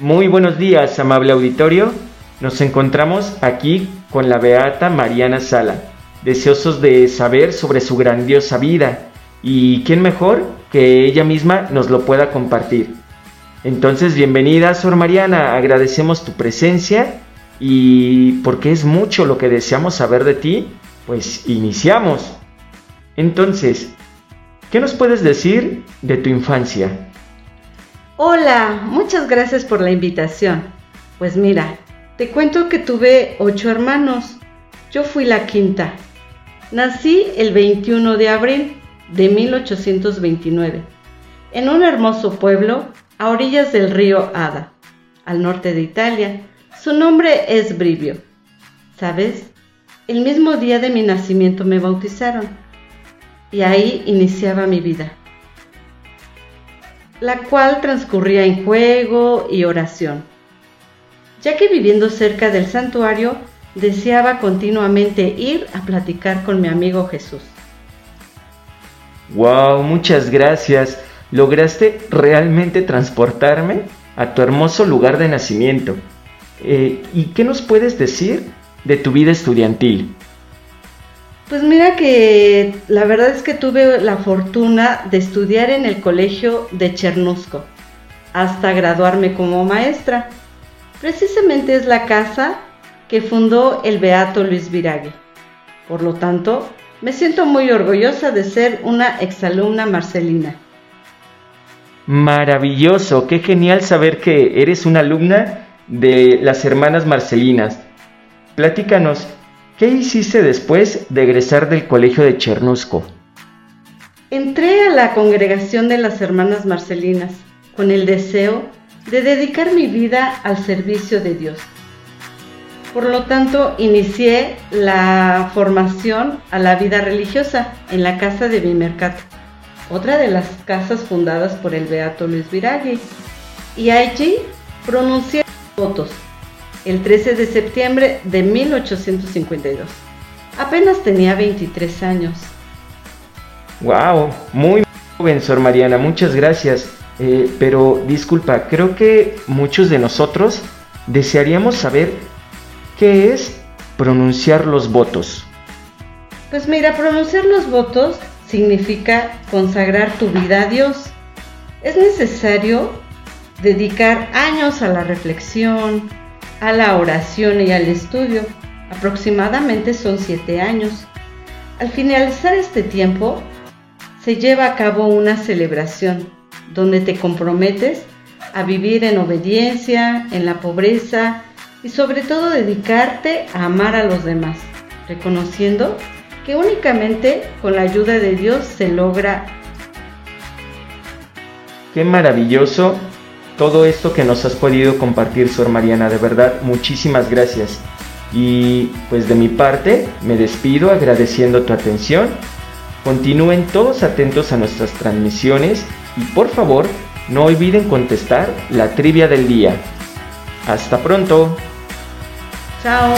Muy buenos días, amable auditorio. Nos encontramos aquí con la beata Mariana Sala, deseosos de saber sobre su grandiosa vida y quién mejor que ella misma nos lo pueda compartir. Entonces, bienvenida, Sor Mariana, agradecemos tu presencia y porque es mucho lo que deseamos saber de ti, pues iniciamos. Entonces, ¿qué nos puedes decir de tu infancia? Hola, muchas gracias por la invitación. Pues mira, te cuento que tuve ocho hermanos. Yo fui la quinta. Nací el 21 de abril de 1829 en un hermoso pueblo a orillas del río Ada, al norte de Italia. Su nombre es Brivio. ¿Sabes? El mismo día de mi nacimiento me bautizaron y ahí iniciaba mi vida la cual transcurría en juego y oración, ya que viviendo cerca del santuario deseaba continuamente ir a platicar con mi amigo Jesús. ¡Wow! Muchas gracias. Lograste realmente transportarme a tu hermoso lugar de nacimiento. Eh, ¿Y qué nos puedes decir de tu vida estudiantil? Pues mira que la verdad es que tuve la fortuna de estudiar en el colegio de Chernusco hasta graduarme como maestra. Precisamente es la casa que fundó el Beato Luis Viragui. Por lo tanto, me siento muy orgullosa de ser una exalumna marcelina. Maravilloso, qué genial saber que eres una alumna de las hermanas marcelinas. Platícanos, ¿Qué hiciste después de egresar del colegio de Chernusco? Entré a la congregación de las hermanas Marcelinas con el deseo de dedicar mi vida al servicio de Dios. Por lo tanto, inicié la formación a la vida religiosa en la casa de Bimercato, otra de las casas fundadas por el Beato Luis Viragui, y allí pronuncié votos el 13 de septiembre de 1852. Apenas tenía 23 años. ¡Wow! Muy joven, Sor Mariana, muchas gracias. Eh, pero disculpa, creo que muchos de nosotros desearíamos saber qué es pronunciar los votos. Pues mira, pronunciar los votos significa consagrar tu vida a Dios. Es necesario dedicar años a la reflexión, a la oración y al estudio. Aproximadamente son siete años. Al finalizar este tiempo, se lleva a cabo una celebración donde te comprometes a vivir en obediencia, en la pobreza y sobre todo dedicarte a amar a los demás, reconociendo que únicamente con la ayuda de Dios se logra. Qué maravilloso todo esto que nos has podido compartir, Sor Mariana. De verdad, muchísimas gracias. Y pues de mi parte, me despido agradeciendo tu atención. Continúen todos atentos a nuestras transmisiones y por favor, no olviden contestar la trivia del día. Hasta pronto. Chao.